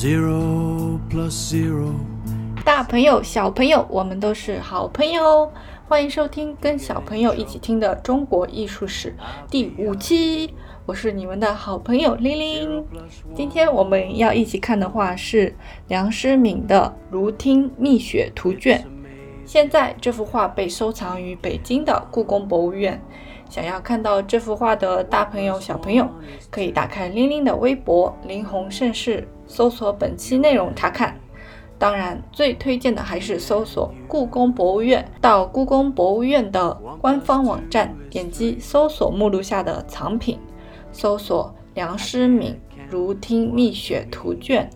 Zero plus zero. 大朋友、小朋友，我们都是好朋友。欢迎收听跟小朋友一起听的中国艺术史第五期，我是你们的好朋友玲玲。今天我们要一起看的画是梁诗敏的《如听蜜雪图卷》。现在这幅画被收藏于北京的故宫博物院。想要看到这幅画的大朋友、小朋友，可以打开玲玲的微博“林红盛世”，搜索本期内容查看。当然，最推荐的还是搜索故宫博物院，到故宫博物院的官方网站，点击搜索目录下的藏品，搜索梁诗敏《如听蜜雪图卷》。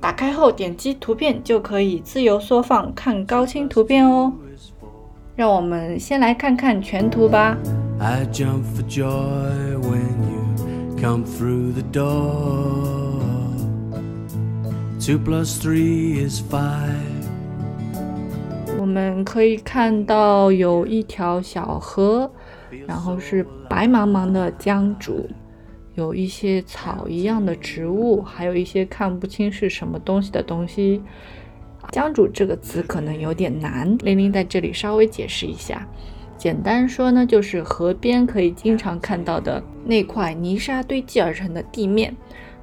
打开后点击图片就可以自由缩放看高清图片哦。让我们先来看看全图吧。I jump for joy when you come through the door. Two plus three is five. 我们可以看到有一条小河，然后是白茫茫的江渚，有一些草一样的植物，还有一些看不清是什么东西的东西。江渚这个词可能有点难，玲玲在这里稍微解释一下。简单说呢，就是河边可以经常看到的那块泥沙堆积而成的地面。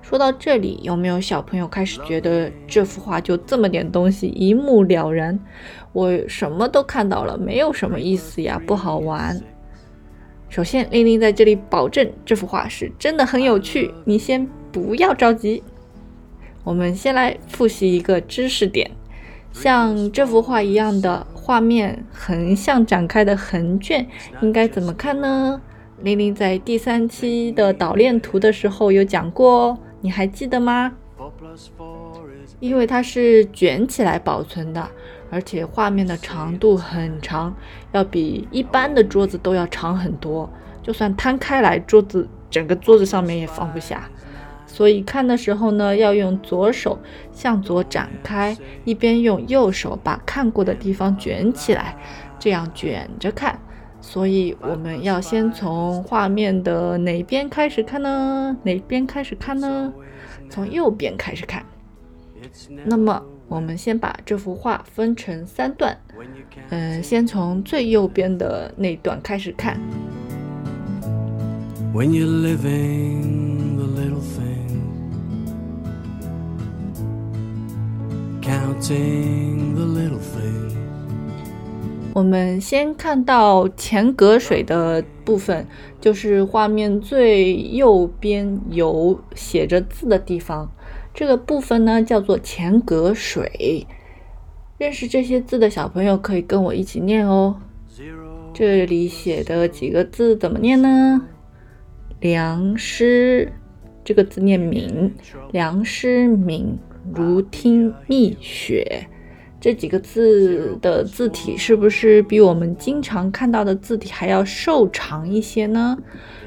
说到这里，有没有小朋友开始觉得这幅画就这么点东西，一目了然？我什么都看到了，没有什么意思呀，不好玩。首先，玲玲在这里保证这幅画是真的很有趣，你先不要着急。我们先来复习一个知识点，像这幅画一样的画面横向展开的横卷，应该怎么看呢？玲玲在第三期的导练图的时候有讲过哦，你还记得吗？因为它是卷起来保存的，而且画面的长度很长，要比一般的桌子都要长很多。就算摊开来，桌子整个桌子上面也放不下。所以看的时候呢，要用左手向左展开，一边用右手把看过的地方卷起来，这样卷着看。所以我们要先从画面的哪边开始看呢？哪边开始看呢？从右边开始看。那么，我们先把这幅画分成三段，when you can 嗯，先从最右边的那段开始看。when you're living the little thing counting the little thing 我们先看到前隔水的部分，就是画面最右边有写着字的地方，这个部分呢叫做前隔水。认识这些字的小朋友可以跟我一起念哦。这里写的几个字怎么念呢？梁师这个字念敏，梁师敏如听蜜雪。这几个字的字体是不是比我们经常看到的字体还要瘦长一些呢？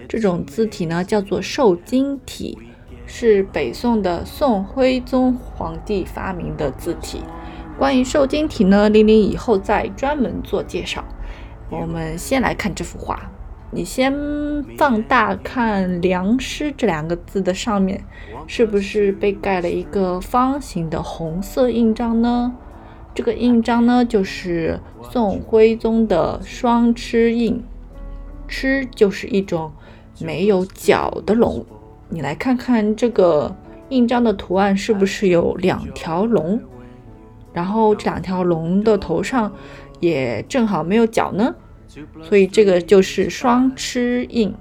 这种字体呢叫做瘦金体，是北宋的宋徽宗皇帝发明的字体。关于瘦金体呢，玲玲以后再专门做介绍。我们先来看这幅画，你先放大看“梁师”这两个字的上面，是不是被盖了一个方形的红色印章呢？这个印章呢，就是宋徽宗的双螭印，螭就是一种没有角的龙。你来看看这个印章的图案是不是有两条龙？然后这两条龙的头上也正好没有角呢，所以这个就是双螭印。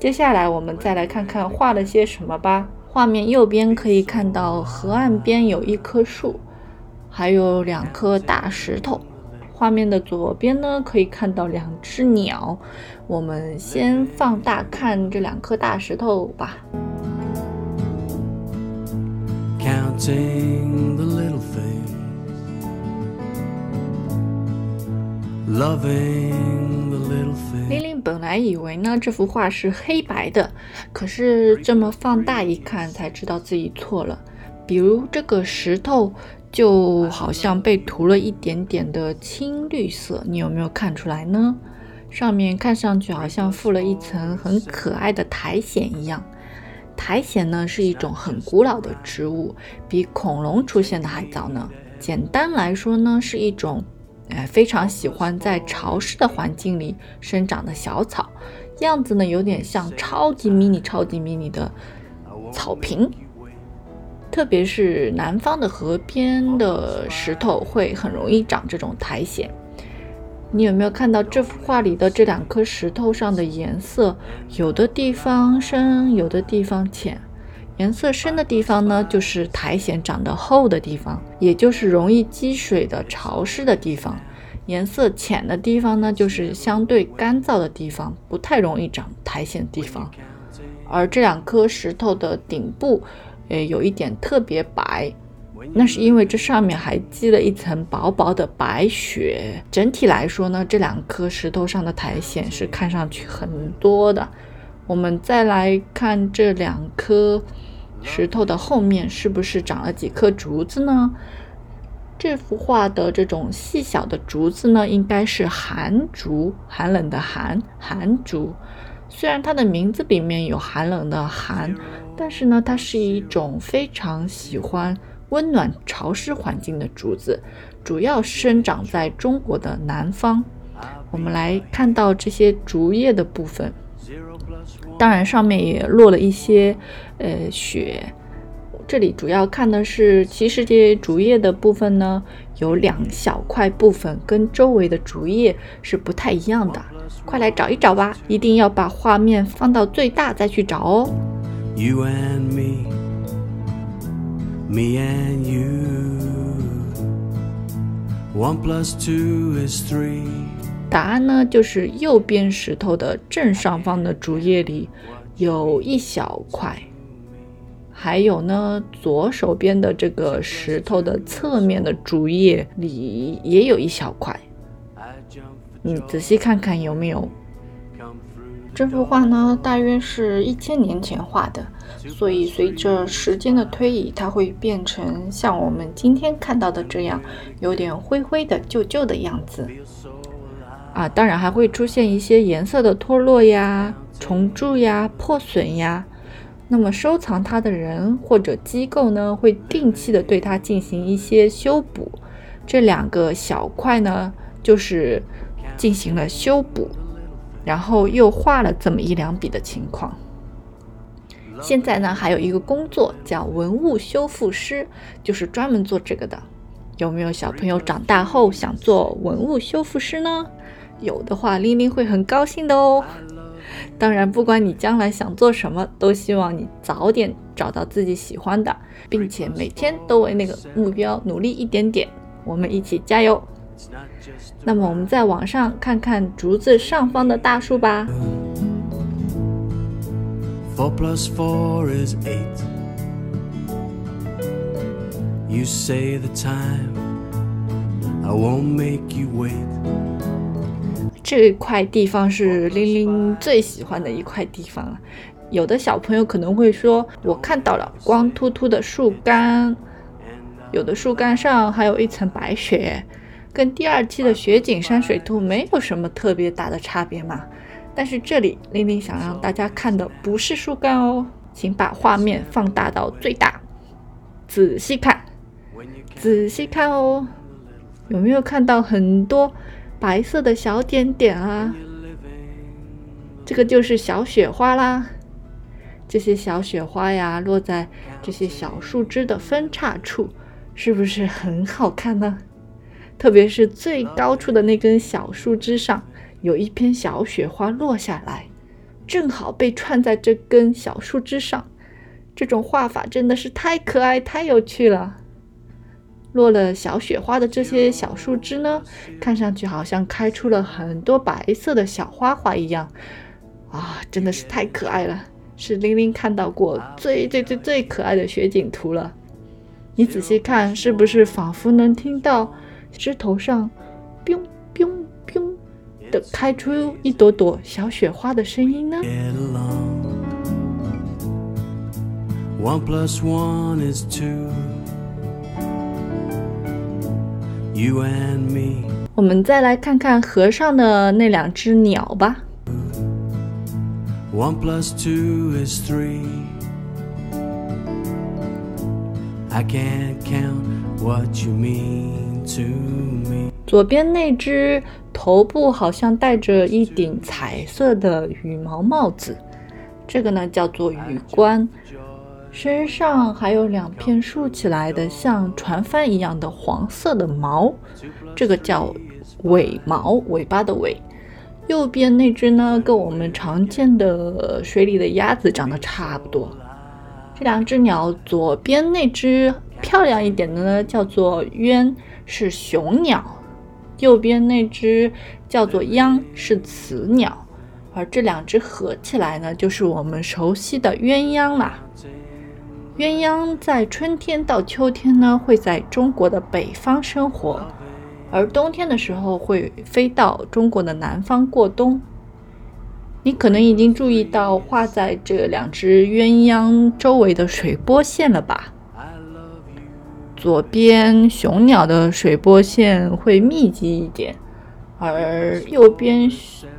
接下来我们再来看看画了些什么吧。画面右边可以看到河岸边有一棵树，还有两颗大石头。画面的左边呢，可以看到两只鸟。我们先放大看这两颗大石头吧。counting the little things, loving the little 玲 things. 玲本来以为呢这幅画是黑白的，可是这么放大一看才知道自己错了。比如这个石头就好像被涂了一点点的青绿色，你有没有看出来呢？上面看上去好像附了一层很可爱的苔藓一样。苔藓呢是一种很古老的植物，比恐龙出现的还早呢。简单来说呢，是一种，哎，非常喜欢在潮湿的环境里生长的小草，样子呢有点像超级迷你、超级迷你的草坪。特别是南方的河边的石头会很容易长这种苔藓。你有没有看到这幅画里的这两颗石头上的颜色？有的地方深，有的地方浅。颜色深的地方呢，就是苔藓长得厚的地方，也就是容易积水的潮湿的地方；颜色浅的地方呢，就是相对干燥的地方，不太容易长苔藓的地方。而这两颗石头的顶部，诶，有一点特别白，那是因为这上面还积了一层薄薄的白雪。整体来说呢，这两颗石头上的苔藓是看上去很多的。我们再来看这两颗。石头的后面是不是长了几棵竹子呢？这幅画的这种细小的竹子呢，应该是寒竹，寒冷的寒，寒竹。虽然它的名字里面有寒冷的寒，但是呢，它是一种非常喜欢温暖潮湿环境的竹子，主要生长在中国的南方。我们来看到这些竹叶的部分。当然，上面也落了一些呃雪。这里主要看的是，其实这些竹叶的部分呢，有两小块部分跟周围的竹叶是不太一样的。快来找一找吧，一定要把画面放到最大再去找哦。You and me, me and you, one plus two is three. 答案呢，就是右边石头的正上方的竹叶里有一小块，还有呢，左手边的这个石头的侧面的竹叶里也有一小块。你仔细看看有没有？这幅画呢，大约是一千年前画的，所以随着时间的推移，它会变成像我们今天看到的这样，有点灰灰的、旧旧的样子。啊，当然还会出现一些颜色的脱落呀、虫蛀呀、破损呀。那么收藏它的人或者机构呢，会定期的对它进行一些修补。这两个小块呢，就是进行了修补，然后又画了这么一两笔的情况。现在呢，还有一个工作叫文物修复师，就是专门做这个的。有没有小朋友长大后想做文物修复师呢？有的话，玲玲会很高兴的哦。当然，不管你将来想做什么，都希望你早点找到自己喜欢的，并且每天都为那个目标努力一点点。我们一起加油！那么，我们再往上看看竹子上方的大树吧。Four plus four is eight. You say the time, I won't make you wait. 这块地方是玲玲最喜欢的一块地方了。有的小朋友可能会说：“我看到了光秃秃的树干，有的树干上还有一层白雪，跟第二期的雪景山水图没有什么特别大的差别嘛。”但是这里玲玲想让大家看的不是树干哦，请把画面放大到最大，仔细看，仔细看哦，有没有看到很多？白色的小点点啊，这个就是小雪花啦。这些小雪花呀，落在这些小树枝的分叉处，是不是很好看呢？特别是最高处的那根小树枝上，有一片小雪花落下来，正好被串在这根小树枝上。这种画法真的是太可爱、太有趣了。落了小雪花的这些小树枝呢，看上去好像开出了很多白色的小花花一样，啊，真的是太可爱了，是玲玲看到过最最最最可爱的雪景图了。你仔细看，是不是仿佛能听到枝头上“ biu biu biu” ”的开出一朵朵小雪花的声音呢？One plus one is two. You and me。我们再来看看河上的那两只鸟吧。One plus two is three。I can't count what you mean. 左边那只头部好像戴着一顶彩色的羽毛帽子，这个呢叫做羽冠。身上还有两片竖起来的像船帆一样的黄色的毛，这个叫尾毛，尾巴的尾。右边那只呢，跟我们常见的水里的鸭子长得差不多。这两只鸟，左边那只漂亮一点的呢，叫做鸢，是雄鸟；右边那只叫做鸯，是雌鸟。而这两只合起来呢，就是我们熟悉的鸳鸯啦。鸳鸯在春天到秋天呢，会在中国的北方生活，而冬天的时候会飞到中国的南方过冬。你可能已经注意到画在这两只鸳鸯周围的水波线了吧？左边雄鸟的水波线会密集一点，而右边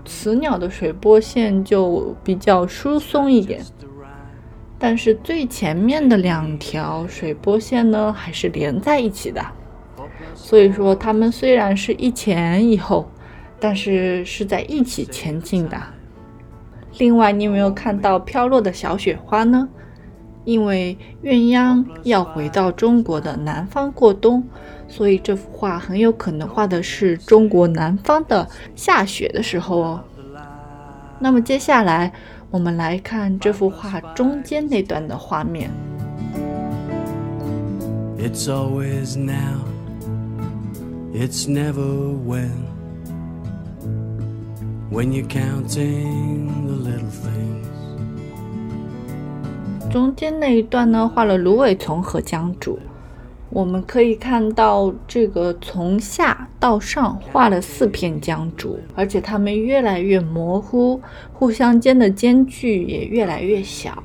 雌鸟的水波线就比较疏松一点。但是最前面的两条水波线呢，还是连在一起的。所以说，它们虽然是一前一后，但是是在一起前进的。另外，你有没有看到飘落的小雪花呢？因为鸳鸯要回到中国的南方过冬，所以这幅画很有可能画的是中国南方的下雪的时候哦。那么接下来。我们来看这幅画中间那段的画面。It's always now, it's never when. When you're counting the little things. 中间那一段呢，画了芦苇丛和江渚。我们可以看到，这个从下到上画了四片江渚，而且它们越来越模糊，互相间的间距也越来越小。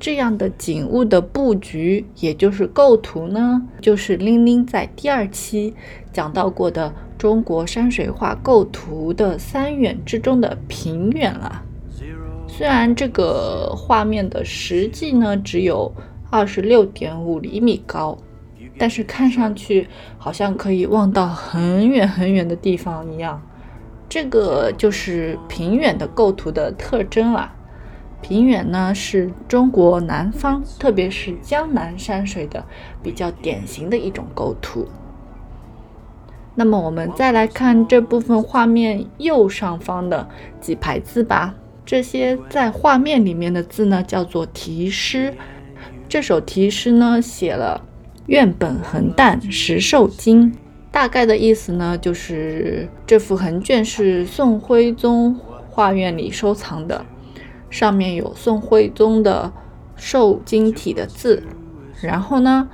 这样的景物的布局，也就是构图呢，就是玲玲在第二期讲到过的中国山水画构图的三远之中的平远了。虽然这个画面的实际呢只有二十六点五厘米高。但是看上去好像可以望到很远很远的地方一样，这个就是平远的构图的特征了。平远呢是中国南方，特别是江南山水的比较典型的一种构图。那么我们再来看这部分画面右上方的几排字吧。这些在画面里面的字呢叫做题诗。这首题诗呢写了。愿本横旦石受惊，大概的意思呢，就是这幅横卷是宋徽宗画院里收藏的，上面有宋徽宗的受惊体的字。然后呢，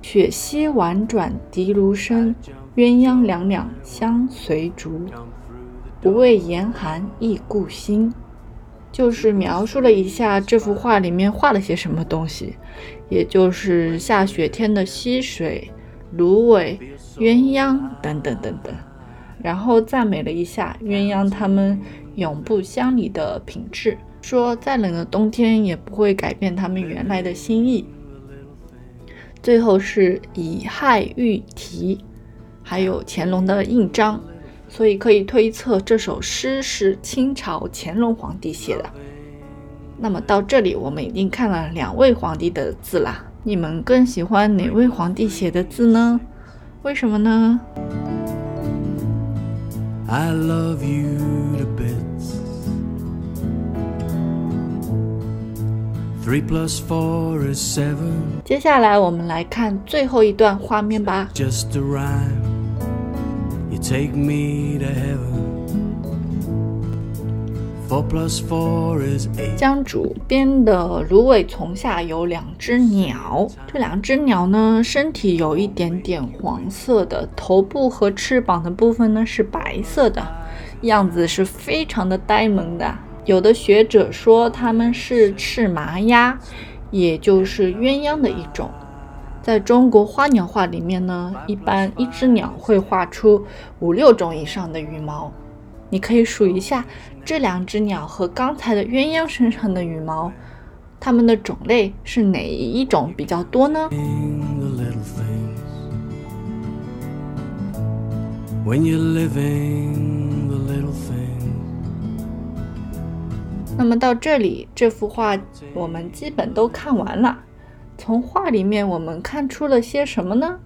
雪溪婉转笛芦声，鸳鸯两两相随逐，不畏严寒忆故心。就是描述了一下这幅画里面画了些什么东西，也就是下雪天的溪水、芦苇、鸳鸯等等等等，然后赞美了一下鸳鸯它们永不相离的品质，说再冷的冬天也不会改变它们原来的心意。最后是以亥喻题，还有乾隆的印章。所以可以推测这首诗是清朝乾隆皇帝写的。那么到这里，我们已经看了两位皇帝的字啦。你们更喜欢哪位皇帝写的字呢？为什么呢？I love you to bits. Three plus four is seven. 接下来我们来看最后一段画面吧。Just a rhyme. Take me to heaven. Four plus four is eight. 江渚边的芦苇丛下有两只鸟，这两只鸟呢，身体有一点点黄色的，头部和翅膀的部分呢是白色的，样子是非常的呆萌的。有的学者说它们是赤麻鸭，也就是鸳鸯的一种。在中国花鸟画里面呢一般一只鸟会画出五六种以上的羽毛。你可以数一下这两只鸟和刚才的鸳鸯身上的羽毛它们的种类是哪一种比较多呢？When you're living the little thing 那么到这里这幅画我们基本都看完了。从画里面我们看出了些什么呢？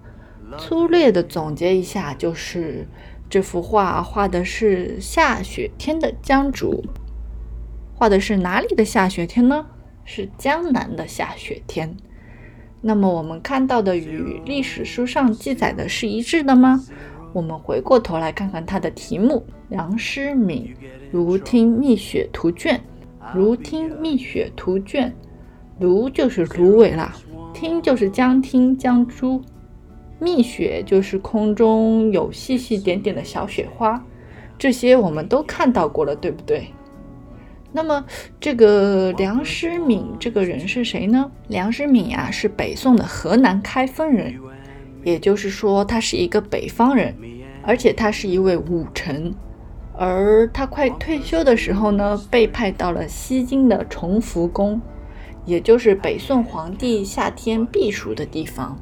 粗略的总结一下，就是这幅画画的是下雪天的江渚，画的是哪里的下雪天呢？是江南的下雪天。那么我们看到的与历史书上记载的是一致的吗？我们回过头来看看它的题目：《梁师敏如听密雪图卷》。如听密雪图卷，芦就是芦苇啦，听就是江听江珠，蜜雪就是空中有细细点点的小雪花，这些我们都看到过了，对不对？那么这个梁师敏这个人是谁呢？梁师敏呀，是北宋的河南开封人，也就是说他是一个北方人，而且他是一位武臣。而他快退休的时候呢，被派到了西京的崇福宫，也就是北宋皇帝夏天避暑的地方。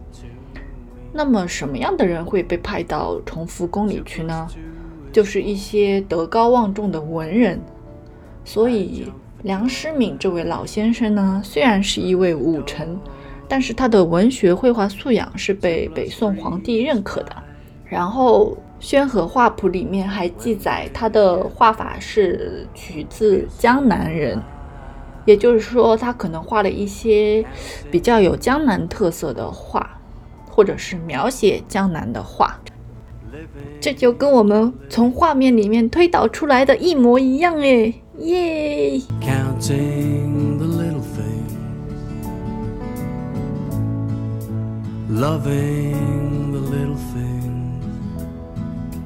那么，什么样的人会被派到崇福宫里去呢？就是一些德高望重的文人。所以，梁师敏这位老先生呢，虽然是一位武臣，但是他的文学绘画素养是被北宋皇帝认可的。然后。《宣和画谱》里面还记载，他的画法是取自江南人，也就是说，他可能画了一些比较有江南特色的画，或者是描写江南的画。这就跟我们从画面里面推导出来的一模一样诶，耶！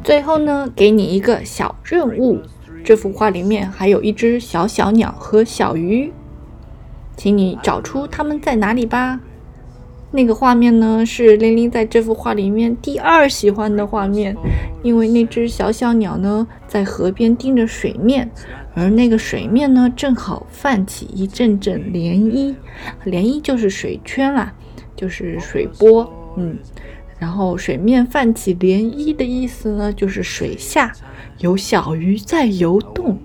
最后呢，给你一个小任务。这幅画里面还有一只小小鸟和小鱼，请你找出它们在哪里吧。那个画面呢，是玲玲在这幅画里面第二喜欢的画面，因为那只小小鸟呢，在河边盯着水面，而那个水面呢，正好泛起一阵阵涟漪，涟漪就是水圈啦，就是水波，嗯。然后水面泛起涟漪的意思呢，就是水下有小鱼在游动。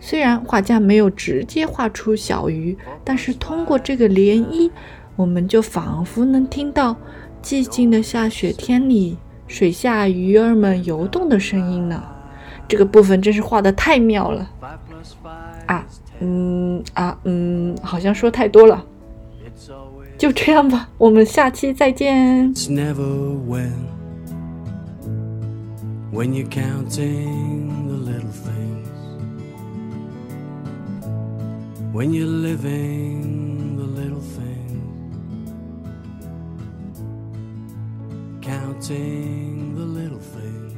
虽然画家没有直接画出小鱼，但是通过这个涟漪，我们就仿佛能听到寂静的下雪天里水下鱼儿们游动的声音呢。这个部分真是画的太妙了啊！嗯啊嗯，好像说太多了。就这样吧，我们下期再见。When you're counting the little things, when you're living the little things, counting the little things,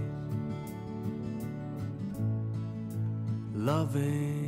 loving.